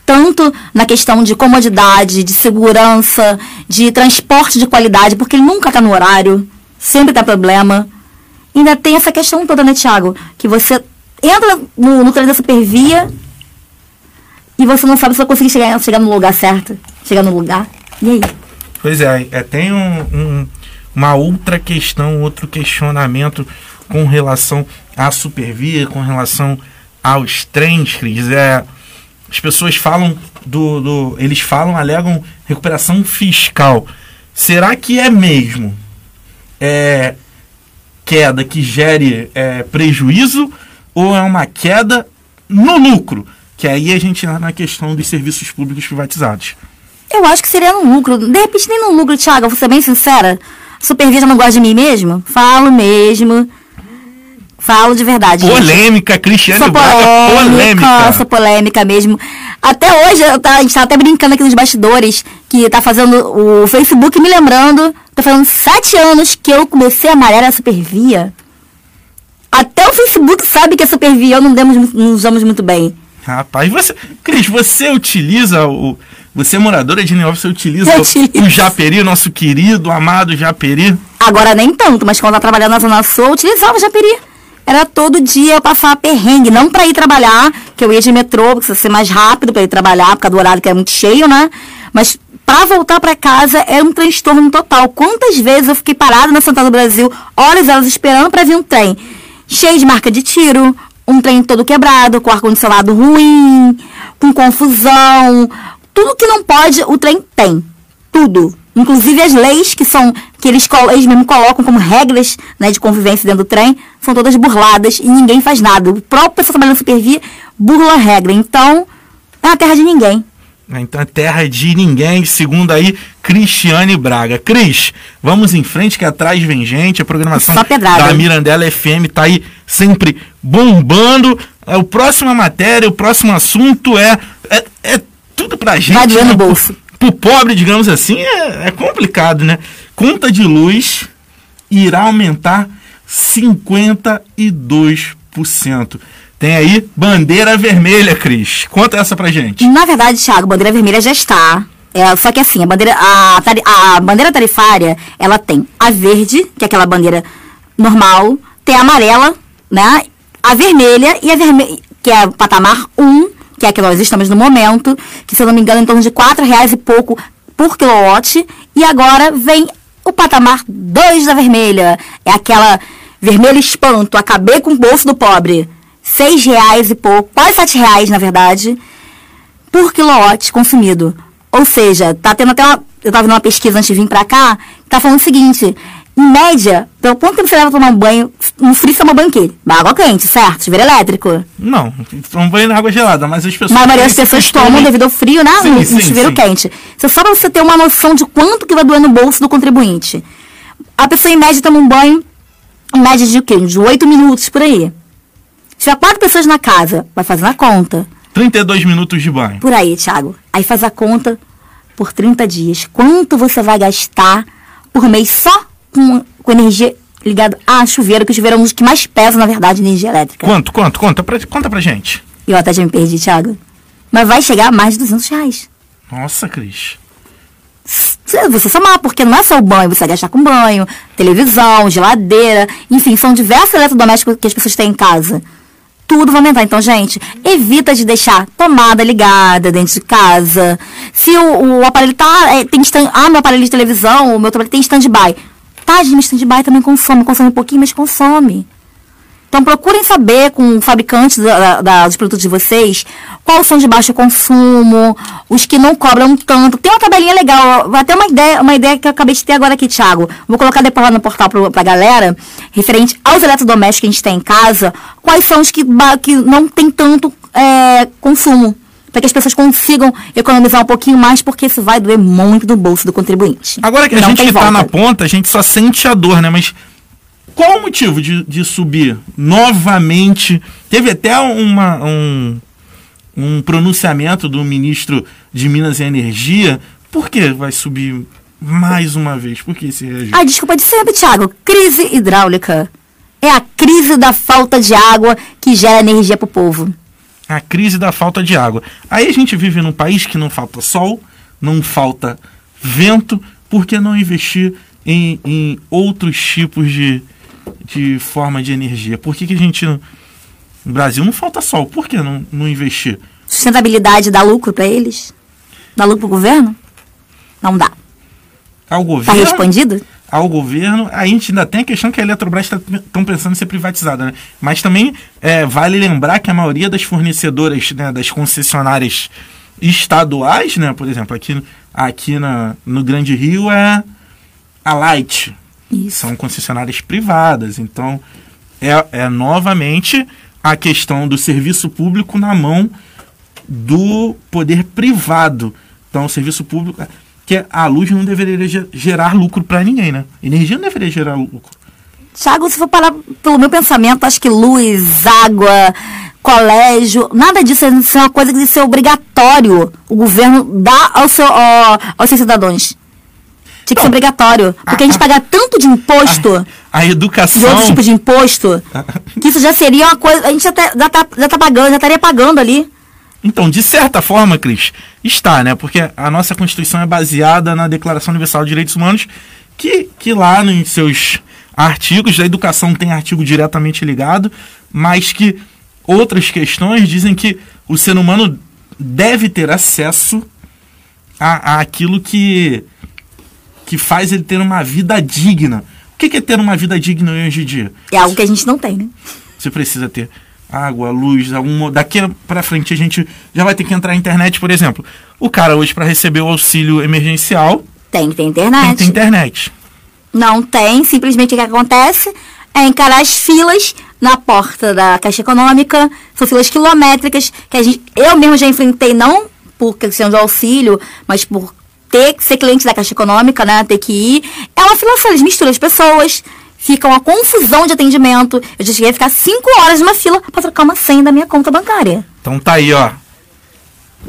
Tanto na questão de comodidade, de segurança, de transporte de qualidade, porque ele nunca está no horário, sempre dá problema. Ainda tem essa questão toda, né, Thiago? Que você entra no, no trem da supervia e você não sabe se vai conseguir chegar, chegar no lugar certo, chegar no lugar. E aí? Pois é, é tem um, um- uma outra questão, outro questionamento com relação à supervia, com relação aos trens, Cris. É, as pessoas falam do, do. Eles falam, alegam recuperação fiscal. Será que é mesmo é, queda que gere é, prejuízo ou é uma queda no lucro? Que aí a gente entra na questão dos serviços públicos privatizados. Eu acho que seria no lucro. De repente, nem no lucro, Thiago, vou ser bem sincera. Supervia já não gosta de mim mesmo? Falo mesmo. Falo de verdade. gente. Polêmica, Cristiane Sou Braga, polêmica, polêmica. sou polêmica mesmo. Até hoje, eu tá- a gente tá até brincando aqui nos bastidores, que tá fazendo o Facebook me lembrando, tá fazendo sete anos que eu comecei a malhar a Supervia. Até o Facebook sabe que a Supervia e eu não, demos, não usamos muito bem. Rapaz, você. Cris, você utiliza o. Você é moradora de Nova, você utiliza o, o Japeri, nosso querido, amado Japeri. Agora nem tanto, mas quando eu tava trabalhando na Zona Sul, eu utilizava o Japeri. Era todo dia eu passava perrengue, não pra ir trabalhar, que eu ia de metrô, porque ia ser mais rápido pra ir trabalhar, por causa do horário que é muito cheio, né? Mas pra voltar pra casa é um transtorno total. Quantas vezes eu fiquei parada na Central do Brasil, horas elas esperando pra vir um trem, cheio de marca de tiro, um trem todo quebrado, com ar-condicionado ruim, com confusão. Tudo que não pode, o trem tem tudo. Inclusive as leis que são que eles, eles mesmo colocam como regras né, de convivência dentro do trem são todas burladas e ninguém faz nada. O próprio pessoal trabalhando na Supervia burla a regra. Então, é uma terra de ninguém. né? Então é terra de ninguém, segundo aí Cristiane Braga. Cris, vamos em frente que atrás vem gente. A programação pedrada. da Mirandela FM tá aí sempre bombando. É, o próxima matéria, o próximo assunto é, é, é tudo pra gente. Vai no né? Pro- bolso. Pro pobre, digamos assim, é, é complicado, né? Conta de luz irá aumentar 52%. Tem aí bandeira vermelha, Cris. Conta essa pra gente. Na verdade, Thiago, bandeira vermelha já está. É, só que assim, a bandeira, a, a bandeira tarifária, ela tem a verde, que é aquela bandeira normal, tem a amarela, né? A vermelha e a vermelha, que é o patamar 1, que é que nós estamos no momento, que se eu não me engano, em torno de 4 reais e pouco por quilowatt. E agora vem o patamar 2 da vermelha. É aquela vermelha espanto, acabei com o bolso do pobre. 6 reais e pouco, quase 7 reais, na verdade por quilowatt consumido. Ou seja, tá tendo até uma. Eu tava vendo uma pesquisa antes de vir pra cá, que tá falando o seguinte: em média, pelo quanto tempo você leva pra tomar um banho, um frio você toma banho quente? Água quente, certo? Chuveiro elétrico. Não, um banho na água gelada, mas as pessoas. Mas a maioria das pessoas costume- tomam devido ao frio, né? Sim, no sim, chuveiro sim. quente. Isso é só pra você ter uma noção de quanto que vai doer no bolso do contribuinte. A pessoa, em média, toma um banho, em média de o quê? De 8 minutos por aí. Se tiver quatro pessoas na casa, vai fazendo a conta. 32 minutos de banho. Por aí, Thiago. Aí faz a conta por 30 dias. Quanto você vai gastar por mês só com, com energia ligada a chuveiro, que o chuveiro é um dos que mais pesa, na verdade, energia elétrica. Quanto, quanto? Conta pra, conta pra gente. Eu até já me perdi, Thiago. Mas vai chegar a mais de 200 reais. Nossa, Cris. Você somar, porque não é só o banho, você vai gastar com banho, televisão, geladeira, enfim, são diversos eletrodomésticos que as pessoas têm em casa. Tudo vai aumentar. Então, gente, evita de deixar tomada ligada dentro de casa. Se o, o aparelho tá. é, tem stand, ah, meu aparelho de televisão, o meu aparelho tem stand-by. Tá, gente, mas stand-by também consome. Consome um pouquinho, mas consome. Então procurem saber com o fabricante da- da- dos produtos de vocês quais são de baixo consumo, os que não cobram tanto. Tem uma tabelinha legal, vai ter uma ideia, uma ideia que eu acabei de ter agora aqui, Thiago. Vou colocar depois lá no portal pro, pra galera, referente aos eletrodomésticos que a gente tem em casa, quais são os que, que não tem tanto é, consumo. Para que as pessoas consigam economizar um pouquinho mais, porque isso vai doer muito no bolso do contribuinte. Agora que a Não gente tá volta. na ponta, a gente só sente a dor, né? Mas qual o motivo de, de subir novamente? Teve até uma, um, um pronunciamento do ministro de Minas e Energia. Por que vai subir mais uma vez? Por que esse reajuste? Ah, desculpa de sempre, Thiago. Crise hidráulica. É a crise da falta de água que gera energia pro povo. A crise da falta de água. Aí a gente vive num país que não falta sol, não falta vento, por que não investir em, em outros tipos de, de forma de energia? Por que, que a gente. No Brasil não falta sol, por que não, não investir? Sustentabilidade dá lucro pra eles? Dá lucro pro governo? Não dá. Ao Tá governo. respondido? ao governo. A gente ainda tem a questão que a Eletrobras estão pensando em ser privatizada, né? Mas também é, vale lembrar que a maioria das fornecedoras, né, das concessionárias estaduais, né, por exemplo, aqui, aqui na, no Grande Rio é a Light. São concessionárias privadas. Então, é, é novamente a questão do serviço público na mão do poder privado. Então, o serviço público. Que a luz não deveria ge- gerar lucro para ninguém, né? Energia não deveria gerar lucro. Tiago, se for parar pelo meu pensamento, acho que luz, água, colégio, nada disso é isso é uma coisa que deve ser obrigatório o governo dar ao seu, ao- aos seus cidadãos. Tinha que ser obrigatório. Porque a gente paga tanto de imposto, A de educação. outros tipos de imposto, que isso já seria uma coisa. A gente já tá, já tá, já tá pagando, já estaria pagando ali. Então, de certa forma, Cris, está, né? Porque a nossa Constituição é baseada na Declaração Universal de Direitos Humanos, que, que lá nos seus artigos da educação tem artigo diretamente ligado, mas que outras questões dizem que o ser humano deve ter acesso a, a aquilo que, que faz ele ter uma vida digna. O que que é ter uma vida digna hoje em dia? É algo que a gente não tem, né? Você precisa ter água, luz, algum daqui para frente a gente já vai ter que entrar na internet, por exemplo. O cara hoje para receber o auxílio emergencial Tem que ter tem internet. que ter internet. Não tem, simplesmente o que acontece é encarar as filas na porta da Caixa Econômica, são filas quilométricas, que a gente, eu mesmo já enfrentei, não por questão de auxílio, mas por ter que ser cliente da Caixa Econômica, né, ter que ir. É uma fila só, eles misturam as pessoas, fica uma confusão de atendimento. Eu já cheguei a ficar cinco horas numa fila para trocar uma senha da minha conta bancária. Então tá aí, ó.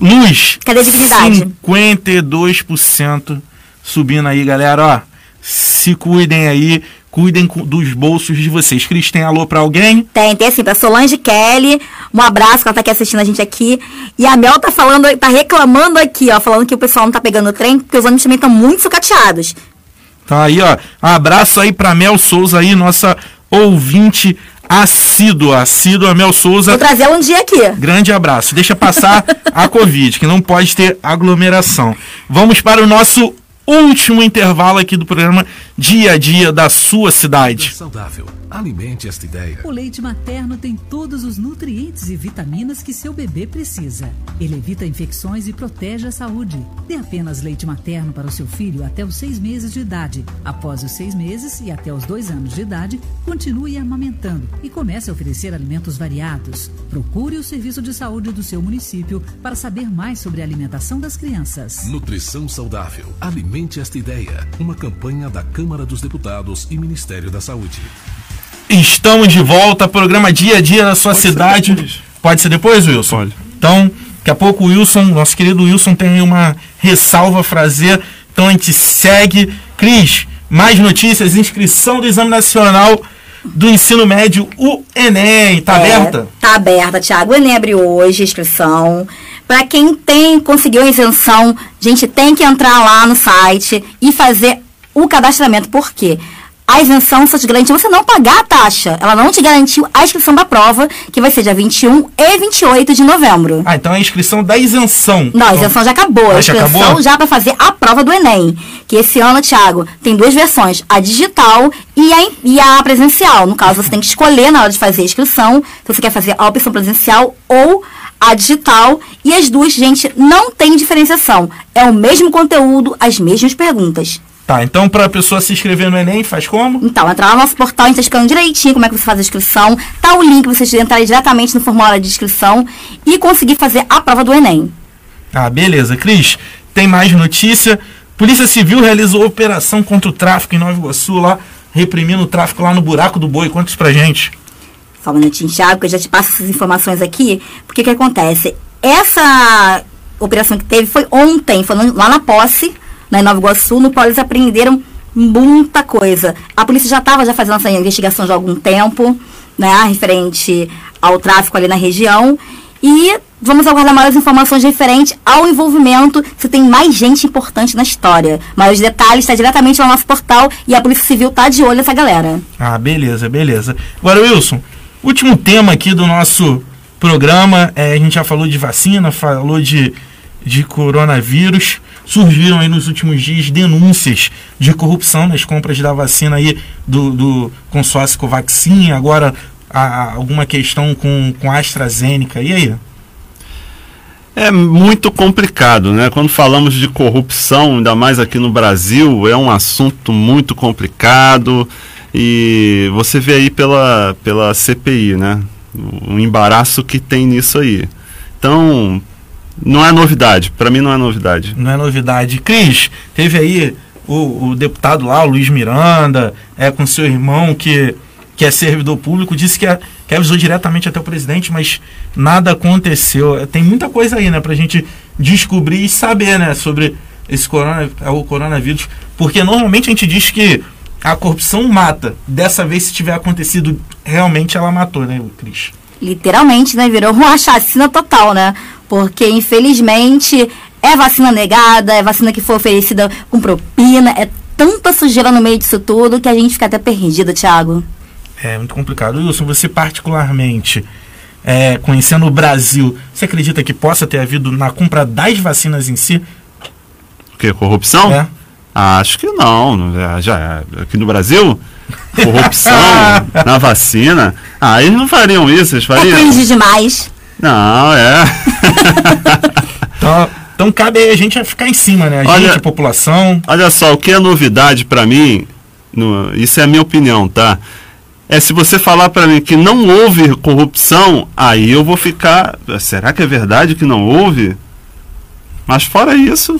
Luz. Cadê a dignidade? 52% subindo aí, galera, ó. Se cuidem aí, cuidem cu- dos bolsos de vocês. Cris, tem alô pra alguém? Tem, tem assim, pra Solange Kelly, um abraço, que ela tá aqui assistindo a gente aqui. E a Mel tá falando, tá reclamando aqui, ó, falando que o pessoal não tá pegando o trem, porque os ônibus também estão muito sucateados. Então aí, ó. Abraço aí pra Mel Souza aí, nossa ouvinte assídua. Assídua Mel Souza. Vou trazer um dia aqui. Grande abraço. Deixa passar a Covid, que não pode ter aglomeração. Vamos para o nosso último intervalo aqui do programa Dia a Dia da sua cidade. Saudável. Alimente esta ideia. O leite materno tem todos os nutrientes e vitaminas que seu bebê precisa. Ele evita infecções e protege a saúde. Dê apenas leite materno para o seu filho até os seis meses de idade. Após os seis meses e até os dois anos de idade, continue amamentando e comece a oferecer alimentos variados. Procure o serviço de saúde do seu município para saber mais sobre a alimentação das crianças. Nutrição saudável. Alimente esta ideia. Uma campanha da Câmara dos Deputados e Ministério da Saúde. Estamos de volta, programa Dia a Dia da sua cidade. Pode ser depois, Wilson? Pode. Então, daqui a pouco o Wilson, nosso querido Wilson, tem aí uma ressalva a fazer. Então a gente segue. Cris, mais notícias, inscrição do Exame Nacional do Ensino Médio, o Enem. Tá É, aberta? Tá aberta, Thiago. O Enem abriu hoje a inscrição. Pra quem tem, conseguiu a isenção, gente, tem que entrar lá no site e fazer o cadastramento. Por quê? A isenção só te garantiu você não pagar a taxa. Ela não te garantiu a inscrição da prova, que vai ser dia 21 e 28 de novembro. Ah, então é a inscrição da isenção. Não, a isenção já acabou. Ah, A já inscrição acabou? já para fazer a prova do Enem. Que esse ano, Thiago, tem duas versões: a digital e a, e a presencial. No caso, você tem que escolher na hora de fazer a inscrição se você quer fazer a opção presencial ou a digital. E as duas, gente, não tem diferenciação. É o mesmo conteúdo, as mesmas perguntas. Tá, então pra pessoa se inscrever no Enem, faz como? Então, entrar lá no nosso portal, a gente tá explicando direitinho como é que você faz a inscrição. Tá o link pra vocês entrarem diretamente no formulário de inscrição e conseguir fazer a prova do Enem. Ah, beleza. Cris, tem mais notícia. Polícia Civil realizou operação contra o tráfico em Nova Iguaçu, lá, reprimindo o tráfico lá no Buraco do Boi. Conta isso pra gente. Só um minutinho, Thiago, que eu já te passo essas informações aqui. Porque o que acontece? Essa operação que teve foi ontem, foi lá na posse, né, em Nova Iguaçu, no qual eles apreenderam muita coisa. A polícia já estava já fazendo essa investigação já há algum tempo, né, referente ao tráfico ali na região. E vamos aguardar maiores informações referente ao envolvimento, se tem mais gente importante na história. Maiores detalhes está diretamente no nosso portal e a Polícia Civil tá de olho nessa galera. Ah, beleza, beleza. Agora, Wilson, último tema aqui do nosso programa. é, a gente já falou de vacina, falou de, de coronavírus. Surgiram aí nos últimos dias denúncias de corrupção nas compras da vacina aí do, do consórcio Covaxin. Agora, a- alguma questão com, com AstraZeneca. E aí? É muito complicado, né? Quando falamos de corrupção, ainda mais aqui no Brasil, é um assunto muito complicado e você vê aí pela, pela CPI, né? O embaraço que tem nisso aí. Então, Não é novidade, para mim não é novidade. Não é novidade. Cris, teve aí o, o deputado lá, o Luiz Miranda, é, com seu irmão que, que é servidor público, disse que, é, que avisou diretamente até o presidente, mas nada aconteceu. Tem muita coisa aí, né, pra gente descobrir e saber, né, sobre esse corona, o coronavírus. Porque normalmente a gente diz que a corrupção mata. Dessa vez, se tiver acontecido, realmente ela matou, né, Cris? Literalmente, né? Virou uma chacina total, né? Porque, infelizmente, é vacina negada, é vacina que foi oferecida com propina, é tanta sujeira no meio disso tudo que a gente fica até perdido, Thiago. É muito complicado. Wilson, você particularmente, é, conhecendo o Brasil, você acredita que possa ter havido na compra das vacinas em si? O que? Corrupção? É. Acho que não. Já- Já aqui no Brasil, corrupção na vacina. Ah, eles não fariam isso, eles É fariam. cringe demais. Não, é. Então, então cabe aí a gente ficar em cima, né? A Olha- gente, a população. Olha só, o que é novidade pra mim, no- isso é a minha opinião, tá? É se você falar pra mim que não houve corrupção, aí eu vou ficar. Será que é verdade que não houve? Mas fora isso,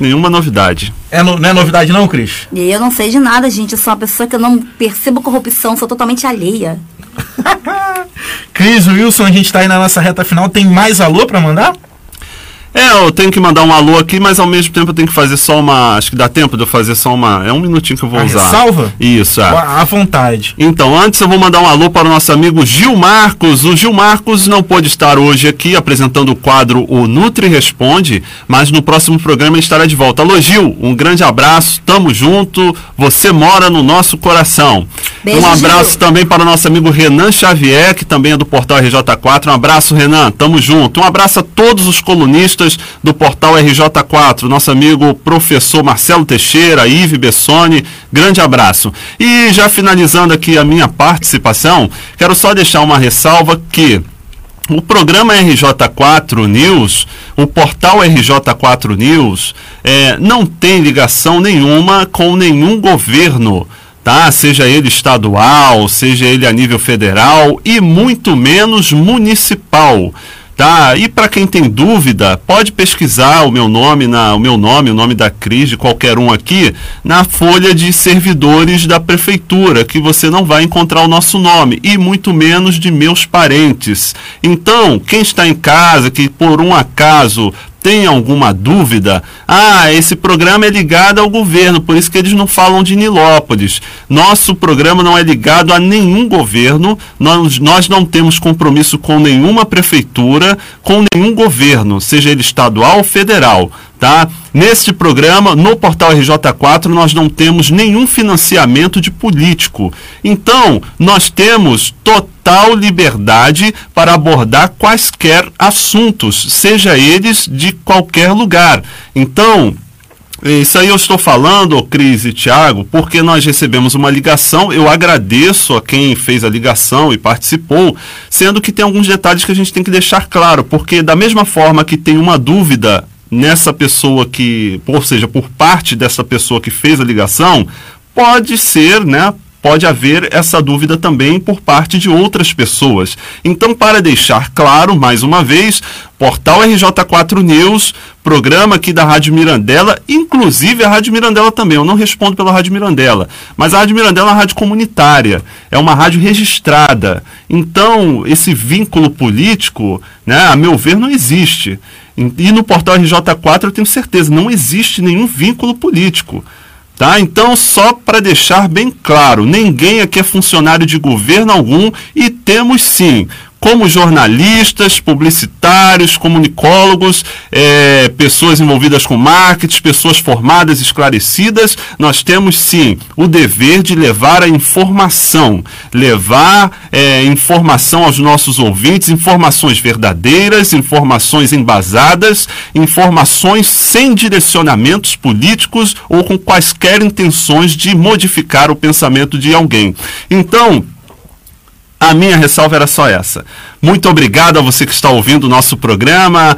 nenhuma novidade. É no- não é novidade não, Cris? E eu não sei de nada, gente. Eu sou uma pessoa que eu não percebo corrupção, sou totalmente alheia. Cris, Wilson, a gente tá aí na nossa reta final. Tem mais alô pra mandar? É, eu tenho que mandar um alô aqui, mas ao mesmo tempo eu tenho que fazer só uma. Acho que dá tempo de eu fazer só uma. É um minutinho que eu vou A usar. ressalva? Isso, é. À vontade. Então, antes eu vou mandar um alô para o nosso amigo Gil Marcos. O Gil Marcos não pôde estar hoje aqui apresentando o quadro O Nutri Responde, mas no próximo programa ele estará de volta. Alô, Gil, um grande abraço, tamo junto, você mora no nosso coração. Beijo, um abraço Gil. também para o nosso amigo Renan Xavier, que também é do Portal RJ4. Um abraço, Renan, tamo junto. Um abraço a todos os colunistas do Portal RJ4, nosso amigo professor Marcelo Teixeira, Ive Bessoni, grande abraço. E já finalizando aqui a minha participação, quero só deixar uma ressalva que o programa RJ4 News, o portal RJ4 News, eh, não tem ligação nenhuma com nenhum governo, tá? Seja ele estadual, seja ele a nível federal e muito menos municipal. Tá? E para quem tem dúvida, pode pesquisar o meu nome, na, o meu nome, o nome da Cris, de qualquer um aqui, na folha de servidores da prefeitura, que você não vai encontrar o nosso nome, e muito menos de meus parentes. Então, quem está em casa, que por um acaso tem alguma dúvida, ah, esse programa é ligado ao governo, por isso que eles não falam de Nilópolis. Nosso programa não é ligado a nenhum governo, nós, nós não temos compromisso com nenhuma prefeitura, com nenhum governo, seja ele estadual ou federal. Tá? Neste programa, no portal RJ4, nós não temos nenhum financiamento de político. Então, nós temos total liberdade para abordar quaisquer assuntos, seja eles de qualquer lugar. Então, isso aí eu estou falando, Cris e Tiago, porque nós recebemos uma ligação. Eu agradeço a quem fez a ligação e participou, sendo que tem alguns detalhes que a gente tem que deixar claro, porque da mesma forma que tem uma dúvida nessa pessoa que, ou seja, por parte dessa pessoa que fez a ligação, pode ser, né? Pode haver essa dúvida também por parte de outras pessoas. Então, para deixar claro, mais uma vez, portal RJ4 News, programa aqui da Rádio Mirandela, inclusive a Rádio Mirandela também. Eu não respondo pela Rádio Mirandela, mas a Rádio Mirandela é uma rádio comunitária, é uma rádio registrada. Então, esse vínculo político, né, a meu ver, não existe. E no portal RJ4 eu tenho certeza, não existe nenhum vínculo político. Tá? Então, só para deixar bem claro, ninguém aqui é funcionário de governo algum e temos sim, como jornalistas, publicitários, comunicólogos, eh, pessoas envolvidas com marketing, pessoas formadas, esclarecidas, nós temos sim o dever de levar a informação, levar eh, informação aos nossos ouvintes, informações verdadeiras, informações embasadas, informações sem direcionamentos políticos ou com quaisquer intenções de modificar o pensamento de alguém. Então, a minha ressalva era só essa. Muito obrigado a você que está ouvindo o nosso programa.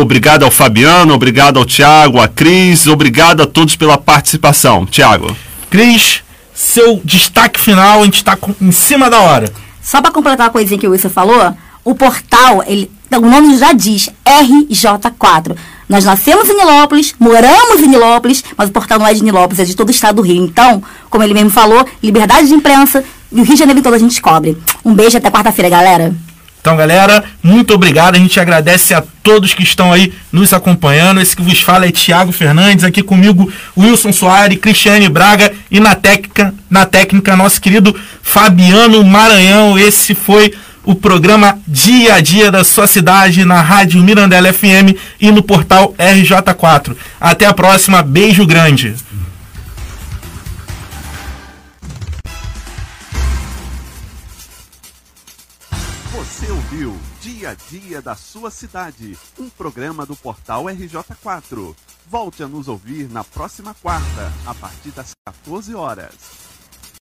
Obrigado ao Fabiano, obrigado ao Tiago, à Cris, obrigado a todos pela participação. Tiago. Cris, seu destaque final, a gente está em cima da hora. Só para completar a coisinha que o Wilson falou, o portal, ele o nome já diz RJ4. Nós nascemos em Nilópolis, moramos em Nilópolis, mas o portal não é de Nilópolis, é de todo o estado do Rio. Então, como ele mesmo falou, liberdade de imprensa e o Rio de Janeiro todo a gente cobre. Um beijo até quarta-feira, galera. Então, galera, muito obrigado. A gente agradece a todos que estão aí nos acompanhando. Esse que vos fala é Tiago Fernandes, aqui comigo Wilson Soares, Cristiane Braga e na técnica, na técnica nosso querido Fabiano Maranhão. Esse foi o programa Dia a Dia da sua cidade na Rádio Mirandela FM e no portal RJ4. Até a próxima, beijo grande. Você ouviu Dia a Dia da sua cidade, um programa do portal RJ4. Volte a nos ouvir na próxima quarta, a partir das 14 horas.